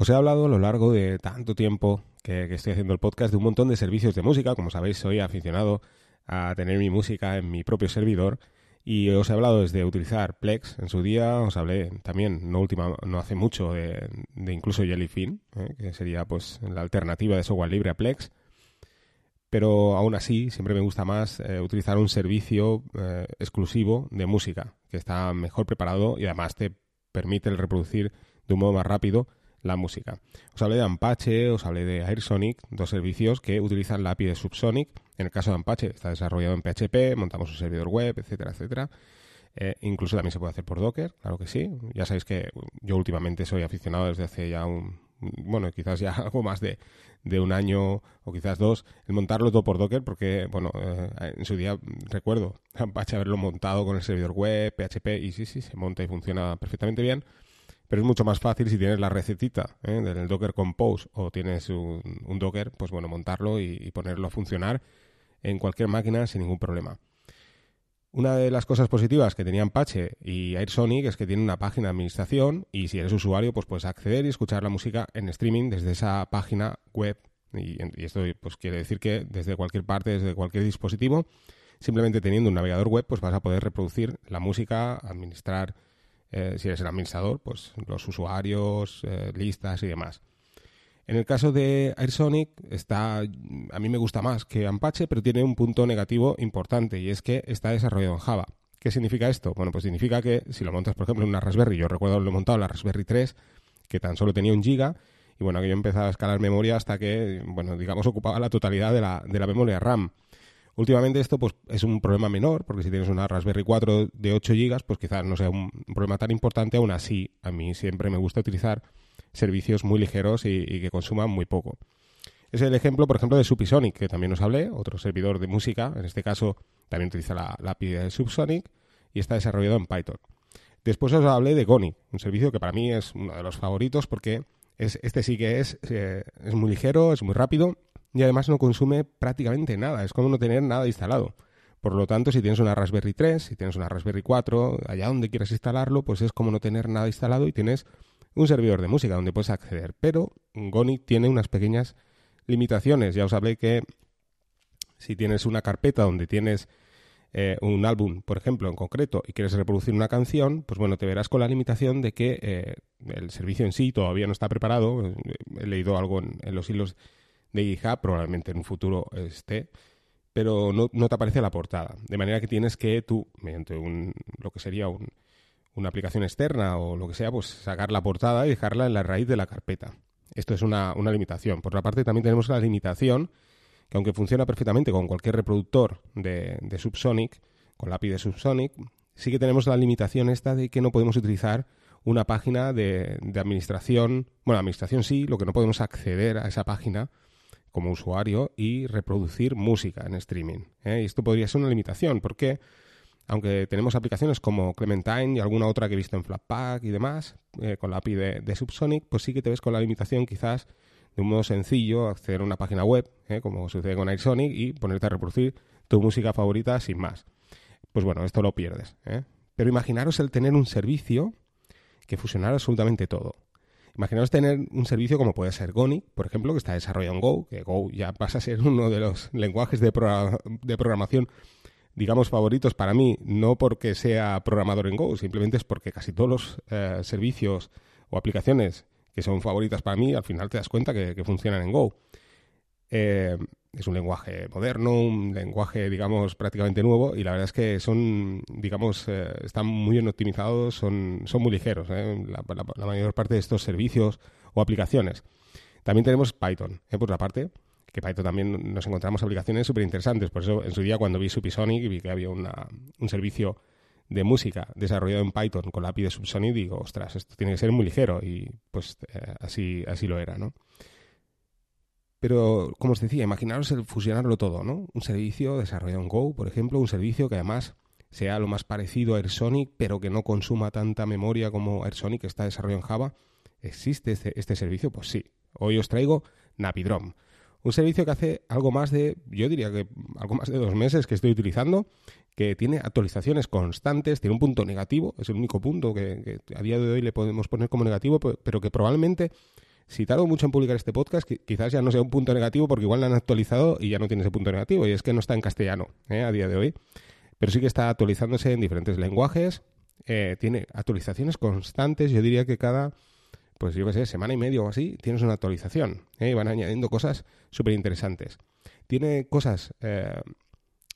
Os he hablado a lo largo de tanto tiempo que, estoy haciendo el podcast de un montón de servicios de música. Como sabéis, soy aficionado a tener mi música en mi propio servidor. Y os he hablado desde utilizar Plex en su día, os hablé también, no, última, no hace mucho, de, incluso Jellyfin, ¿eh? que sería pues la alternativa de software libre a Plex. Pero aún así, siempre me gusta más eh, utilizar un servicio eh, exclusivo de música, que está mejor preparado y además te permite el reproducir de un modo más rápido la música. Os hablé de Ampache, os hablé de AirSonic, dos servicios que utilizan la API de Subsonic. En el caso de Ampache está desarrollado en PHP, montamos un servidor web, etcétera, etcétera. Eh, incluso también se puede hacer por Docker, claro que sí. Ya sabéis que yo últimamente soy aficionado desde hace ya un, bueno, quizás ya algo más de, de un año o quizás dos, el montarlo todo por Docker, porque, bueno, eh, en su día recuerdo Apache haberlo montado con el servidor web, PHP, y sí, sí, se monta y funciona perfectamente bien pero es mucho más fácil si tienes la recetita ¿eh? del Docker Compose o tienes un, Docker, pues bueno, montarlo y, ponerlo a funcionar en cualquier máquina sin ningún problema. Una de las cosas positivas que tenían Apache y AirSonic es que tiene una página de administración y si eres usuario pues puedes acceder y escuchar la música en streaming desde esa página web y, y esto pues quiere decir que desde cualquier parte, desde cualquier dispositivo, simplemente teniendo un navegador web pues vas a poder reproducir la música, administrar eh, si eres el administrador, pues los usuarios, eh, listas y demás. En el caso de AirSonic, está, a mí me gusta más que Apache, pero tiene un punto negativo importante y es que está desarrollado en Java. ¿Qué significa esto? Bueno, pues significa que si lo montas, por ejemplo, en una Raspberry, yo recuerdo lo he montado en la Raspberry 3, que tan solo tenía un giga, y bueno, que yo empezaba a escalar memoria hasta que, bueno, digamos, ocupaba la totalidad de la, de la memoria RAM. Últimamente esto pues, es un problema menor, porque si tienes una Raspberry 4 de 8 GB, pues quizás no sea un problema tan importante. Aún así, a mí siempre me gusta utilizar servicios muy ligeros y, que consuman muy poco. Es el ejemplo, por ejemplo, de Subsonic, que también os hablé, otro servidor de música. En este caso, también utiliza la, API de Subsonic y está desarrollado en Python. Después os hablé de Goni, un servicio que para mí es uno de los favoritos porque es, este sí que es, eh, es muy ligero, es muy rápido y además no consume prácticamente nada. Es como no tener nada instalado. Por lo tanto, si tienes una Raspberry 3, si tienes una Raspberry 4, allá donde quieras instalarlo, pues es como no tener nada instalado y tienes un servidor de música donde puedes acceder. Pero Goni tiene unas pequeñas limitaciones. Ya os hablé que si tienes una carpeta donde tienes eh, un álbum, por ejemplo, en concreto, y quieres reproducir una canción, pues bueno, te verás con la limitación de que eh, el servicio en sí todavía no está preparado. He leído algo en los hilos de GitHub, probablemente en un futuro esté, pero no, te aparece la portada. De manera que tienes que tú, mediante un, lo que sería una aplicación externa o lo que sea, pues sacar la portada y dejarla en la raíz de la carpeta. Esto es una, limitación. Por otra parte, también tenemos la limitación que aunque funciona perfectamente con cualquier reproductor de, de Subsonic, con la API de Subsonic, sí que tenemos la limitación esta de que no podemos utilizar una página de, de administración. Bueno, administración sí, lo que no podemos acceder a esa página como usuario y reproducir música en streaming. ¿eh? Y esto podría ser una limitación, porque aunque tenemos aplicaciones como Clementine y alguna otra que he visto en Flatpak y demás, eh, con la API de, Subsonic, pues sí que te ves con la limitación quizás de un modo sencillo acceder a una página web, ¿eh? como sucede con AirSonic, y ponerte a reproducir tu música favorita sin más. Pues bueno, esto lo pierdes. Pero imaginaros el tener un servicio que fusionara absolutamente todo. Imaginaos tener un servicio como puede ser Goni, por ejemplo, que está desarrollado en Go, que Go ya pasa a ser uno de los lenguajes de, programación digamos, favoritos para mí, no porque sea programador en Go, simplemente es porque casi todos los eh, servicios o aplicaciones que son favoritas para mí, al final te das cuenta que, funcionan en Go. Eh, es un lenguaje moderno, un lenguaje, digamos, prácticamente nuevo y la verdad es que son, digamos, eh, están muy bien optimizados, son, son muy ligeros, ¿eh? la, mayor parte de estos servicios o aplicaciones. También tenemos Python, ¿eh? por otra parte, que Python también nos encontramos aplicaciones súper interesantes. Por eso, en su día, cuando vi Subsonic vi que había una, un servicio de música desarrollado en Python con la API de Subsonic, digo, ostras, esto tiene que ser muy ligero y pues eh, así, así lo era, ¿no? Pero, como os decía, imaginaros el fusionarlo todo, ¿no? Un servicio desarrollado en Go, por ejemplo, un servicio que además sea lo más parecido a AirSonic, pero que no consuma tanta memoria como AirSonic, que está desarrollado en Java. ¿Existe este, este servicio? Pues sí. Hoy os traigo Napidrom. Un servicio que hace algo más de, yo diría que algo más de dos meses que estoy utilizando, que tiene actualizaciones constantes, tiene un punto negativo, es el único punto que a día de hoy le podemos poner como negativo, pero que probablemente Si tardo mucho en publicar este podcast, quizás ya no sea un punto negativo porque igual lo han actualizado y ya no tiene ese punto negativo, y es que no está en castellano ¿eh? a día de hoy. Pero sí que está actualizándose en diferentes lenguajes, eh, tiene actualizaciones constantes, yo diría que cada, pues yo qué sé, semana y medio o así, tienes una actualización, ¿eh? y van añadiendo cosas súper interesantes. Tiene cosas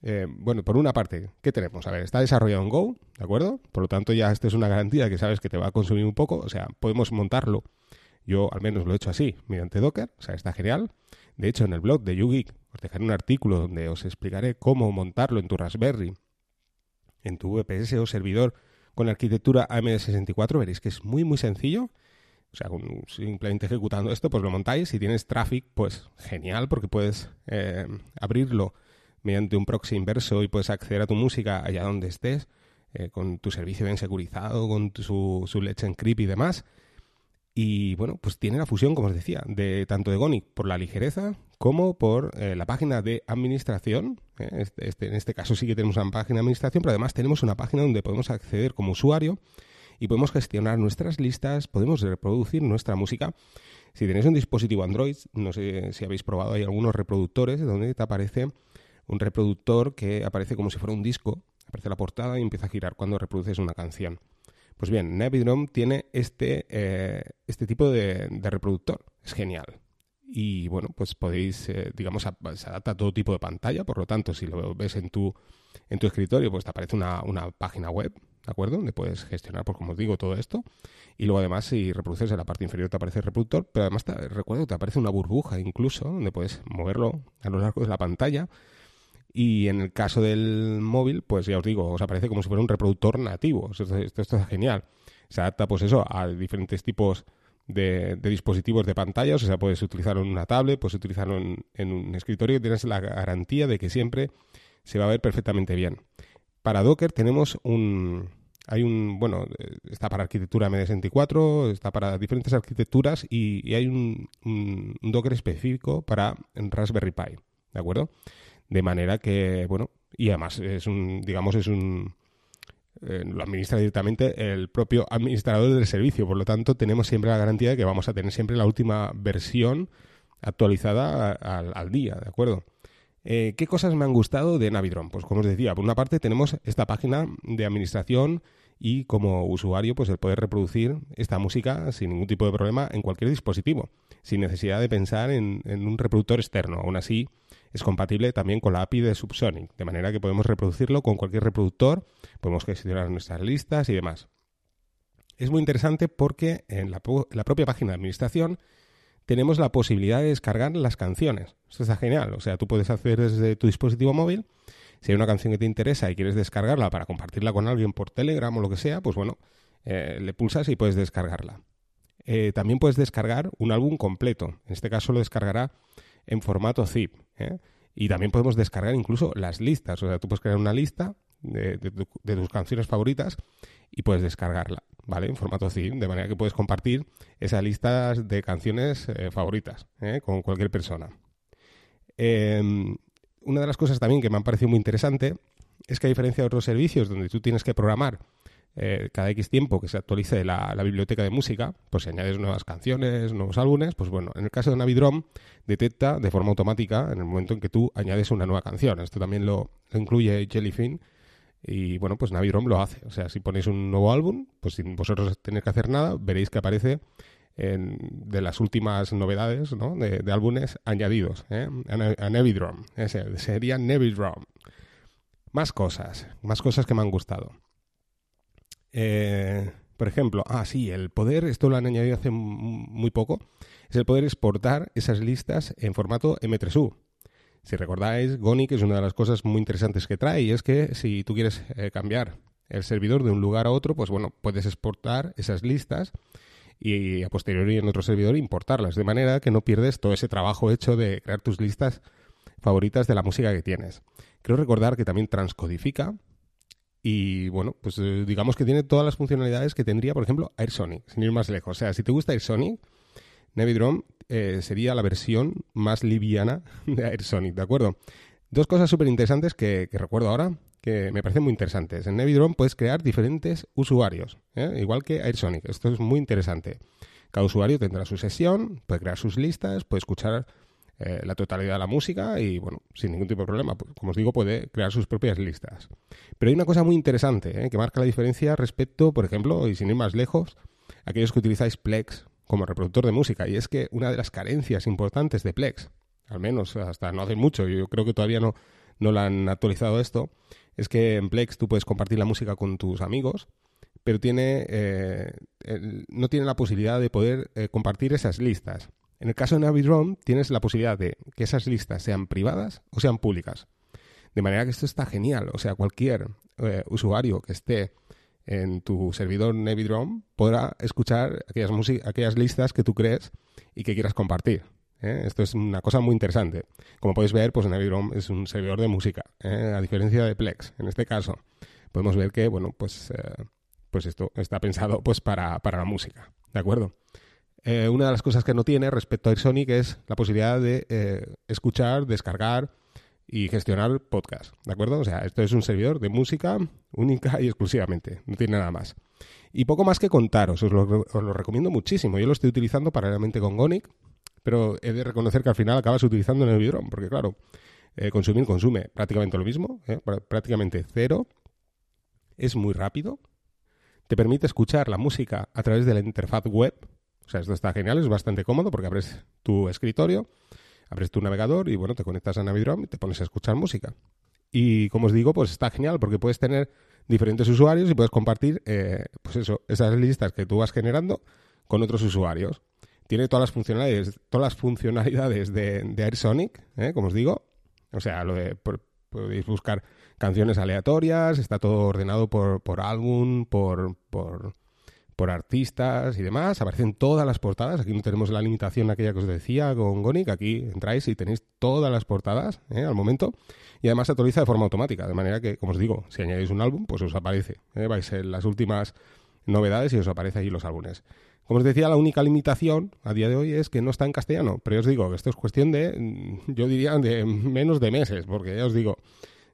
eh, bueno, por una parte, ¿qué tenemos? A ver, está desarrollado en Go, ¿de acuerdo? Por lo tanto, ya esto es una garantía que sabes que te va a consumir un poco. O sea, podemos montarlo. Yo al menos lo he hecho así, mediante Docker. O sea, está genial. De hecho, en el blog de YouGeek os dejaré un artículo donde os explicaré cómo montarlo en tu Raspberry, en tu VPS o servidor con arquitectura AMD64. Veréis que es muy, muy sencillo. O sea, simplemente ejecutando esto, pues lo montáis. Si tienes traffic, pues genial, porque puedes eh, abrirlo mediante un proxy inverso y puedes acceder a tu música allá donde estés, eh, con tu servicio bien securizado, con su, su Let's Encrypt y demás. Y bueno, pues tiene la fusión, como os decía, de tanto de Gonic por la ligereza como por eh, la página de administración. Eh, este, este, en este caso sí que tenemos una página de administración, pero además tenemos una página donde podemos acceder como usuario y podemos gestionar nuestras listas, podemos reproducir nuestra música. Si tenéis un dispositivo Android, no sé si habéis probado, hay algunos reproductores donde te aparece un reproductor que aparece como si fuera un disco, aparece la portada y empieza a girar cuando reproduces una canción. Pues bien, Navidrom tiene este, eh, este tipo de, reproductor. Es genial. Y bueno, pues podéis, eh, digamos, se adapta a todo tipo de pantalla. Por lo tanto, si lo ves en tu, en tu escritorio, pues te aparece una, una página web, ¿de acuerdo? Donde puedes gestionar, pues como os digo, todo esto. Y luego además, si reproduces en la parte inferior, te aparece el reproductor. Pero además, te, recuerdo, te aparece una burbuja incluso, donde puedes moverlo a lo largo de la pantalla y en el caso del móvil, pues ya os digo, os aparece como si fuera un reproductor nativo. Esto, esto, está genial. Se adapta, pues eso, a diferentes tipos de, dispositivos de pantalla. O sea, puedes utilizarlo en una tablet, puedes utilizarlo en, un escritorio y tienes la garantía de que siempre se va a ver perfectamente bien. Para Docker tenemos un... Hay un, bueno, está para arquitectura MD64, está para diferentes arquitecturas y, hay un, un, Docker específico para Raspberry Pi, ¿de acuerdo? De manera que, bueno, y además es un, digamos, es un, eh, lo administra directamente el propio administrador del servicio. Por lo tanto, tenemos siempre la garantía de que vamos a tener siempre la última versión actualizada al, día, ¿de acuerdo? Eh, ¿Qué cosas me han gustado de Navidron? Pues como os decía, por una parte tenemos esta página de administración y como usuario pues el poder reproducir esta música sin ningún tipo de problema en cualquier dispositivo, sin necesidad de pensar en, en un reproductor externo. Aún así, es compatible también con la API de Subsonic, de manera que podemos reproducirlo con cualquier reproductor, podemos gestionar nuestras listas y demás. Es muy interesante porque en la, propia página de administración tenemos la posibilidad de descargar las canciones. Esto está genial. O sea, tú puedes hacer desde tu dispositivo móvil. Si hay una canción que te interesa y quieres descargarla para compartirla con alguien por Telegram o lo que sea, pues bueno, eh, le pulsas y puedes descargarla. Eh, también puedes descargar un álbum completo. En este caso lo descargará en formato zip. ¿eh? Y también podemos descargar incluso las listas. O sea, tú puedes crear una lista de, tus canciones favoritas y puedes descargarla, ¿vale? En formato zip, de manera que puedes compartir esas listas de canciones favoritas con cualquier persona. Una de las cosas también que me han parecido muy interesante es que a diferencia de otros servicios donde tú tienes que programar eh, cada X tiempo que se actualice la, biblioteca de música, pues si añades nuevas canciones, nuevos álbumes, pues bueno, en el caso de Navidrom detecta de forma automática en el momento en que tú añades una nueva canción. Esto también lo, incluye Jellyfin y bueno, pues Navidrom lo hace. O sea, si ponéis un nuevo álbum, pues sin vosotros tener que hacer nada, veréis que aparece de las últimas novedades ¿no? de, álbumes añadidos ¿eh? a, Navidrom. sería Navidrom. Más cosas, más cosas que me han gustado. Eh, por ejemplo, ah, sí, el poder, esto lo han añadido hace muy poco, es el poder exportar esas listas en formato M3U. Si recordáis, Gonic es una de las cosas muy interesantes que trae y es que si tú quieres eh, cambiar el servidor de un lugar a otro, pues bueno, puedes exportar esas listas y a posteriori en otro servidor importarlas, de manera que no pierdes todo ese trabajo hecho de crear tus listas favoritas de la música que tienes. Creo recordar que también transcodifica y bueno, pues eh, digamos que tiene todas las funcionalidades que tendría, por ejemplo, AirSonic, sin ir más lejos. O sea, si te gusta AirSonic, Navidrom eh, sería la versión más liviana de AirSonic, ¿de acuerdo? Dos cosas súper interesantes que, recuerdo ahora, me parecen muy interesantes. En Navidrom puedes crear diferentes usuarios, ¿eh? igual que AirSonic. Esto es muy interesante. Cada usuario tendrá su sesión, puede crear sus listas, puede escuchar eh, la totalidad de la música y, bueno, sin ningún tipo de problema. Pues, como os digo, puede crear sus propias listas. Pero hay una cosa muy interesante ¿eh? que marca la diferencia respecto, por ejemplo, y sin ir más lejos, a aquellos que utilizáis Plex como reproductor de música. Y es que una de las carencias importantes de Plex, al menos hasta no hace mucho, yo creo que todavía no, no la han actualizado esto, es que en Plex tú puedes compartir la música con tus amigos, pero tiene, eh, no tiene la posibilidad de poder eh, compartir esas listas. En el caso de Navidrom tienes la posibilidad de que esas listas sean privadas o sean públicas. De manera que esto está genial. O sea, cualquier eh, usuario que esté en tu servidor Navidrom podrá escuchar aquellas, aquellas listas que tú crees y que quieras compartir. ¿Eh? Esto es una cosa muy interesante. Como podéis ver, pues Navidrom es un servidor de música, ¿eh? a diferencia de Plex. En este caso, podemos ver que, bueno, pues, eh, pues esto está pensado pues para, la música, ¿de acuerdo? una de las cosas que no tiene respecto a AirSonic es la posibilidad de escuchar, descargar y gestionar podcast, ¿de acuerdo? O sea, esto es un servidor de música única y exclusivamente, no tiene nada más. Y poco más que contaros, os lo, os lo recomiendo muchísimo. Yo lo estoy utilizando paralelamente con Gonic, pero he de reconocer que al final acabas utilizando en el Vidron, porque claro, eh, consumir consume prácticamente lo mismo, ¿eh? prácticamente cero, es muy rápido, te permite escuchar la música a través de la interfaz web, o sea, esto está genial, es bastante cómodo porque abres tu escritorio, abres tu navegador y bueno, te conectas a Navidrom y te pones a escuchar música. Y como os digo, pues está genial porque puedes tener diferentes usuarios y puedes compartir, eh, pues eso, esas listas que tú vas generando con otros usuarios tiene todas las funcionalidades, todas las funcionalidades de, de AirSonic, ¿eh? como os digo. O sea, lo de podéis buscar canciones aleatorias, está todo ordenado por, por álbum, por, por, artistas y demás. Aparecen todas las portadas. Aquí no tenemos la limitación aquella que os decía con Gonic. Aquí entráis y tenéis todas las portadas ¿eh? al momento. Y además se actualiza de forma automática. De manera que, como os digo, si añadís un álbum, pues os aparece. ¿eh? Vais en las últimas novedades y os aparece ahí los álbumes. Como os decía, la única limitación a día de hoy es que no está en castellano, pero os digo esto es cuestión de, mm, yo diría, de menos de meses, porque ya os digo,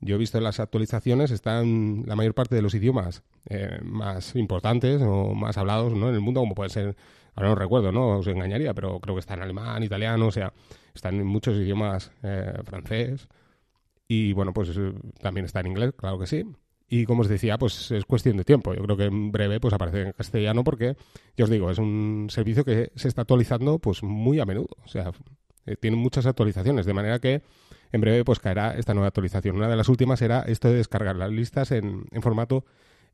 yo he visto en las actualizaciones, están la mayor parte de los idiomas eh, más importantes o más hablados ¿no? en el mundo, como puede ser, ahora no recuerdo, ¿no? Os engañaría, pero creo que está en alemán, italiano, o sea, están en muchos idiomas eh, francés. Y bueno, pues eh, también está en inglés, claro que sí. Y como os decía, pues es cuestión de tiempo. Yo creo que en breve pues aparece en castellano porque, ya os digo, es un servicio que se está actualizando pues muy a menudo. O sea, eh, tiene muchas actualizaciones, de manera que en breve pues caerá esta nueva actualización. Una de las últimas era esto de descargar las listas en, en formato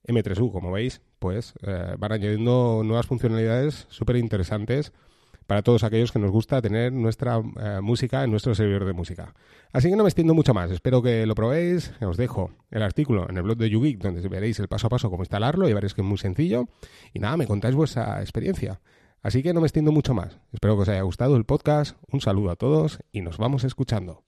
M3U. Como veis, pues eh, van añadiendo nuevas funcionalidades súper interesantes para todos aquellos que nos gusta tener nuestra eh, música en nuestro servidor de música. Así que no me extiendo mucho más, espero que lo probéis, os dejo el artículo en el blog de YouGeek donde veréis el paso a paso cómo instalarlo y veréis que es muy sencillo y nada, me contáis vuestra experiencia. Así que no me extiendo mucho más, espero que os haya gustado el podcast, un saludo a todos y nos vamos escuchando.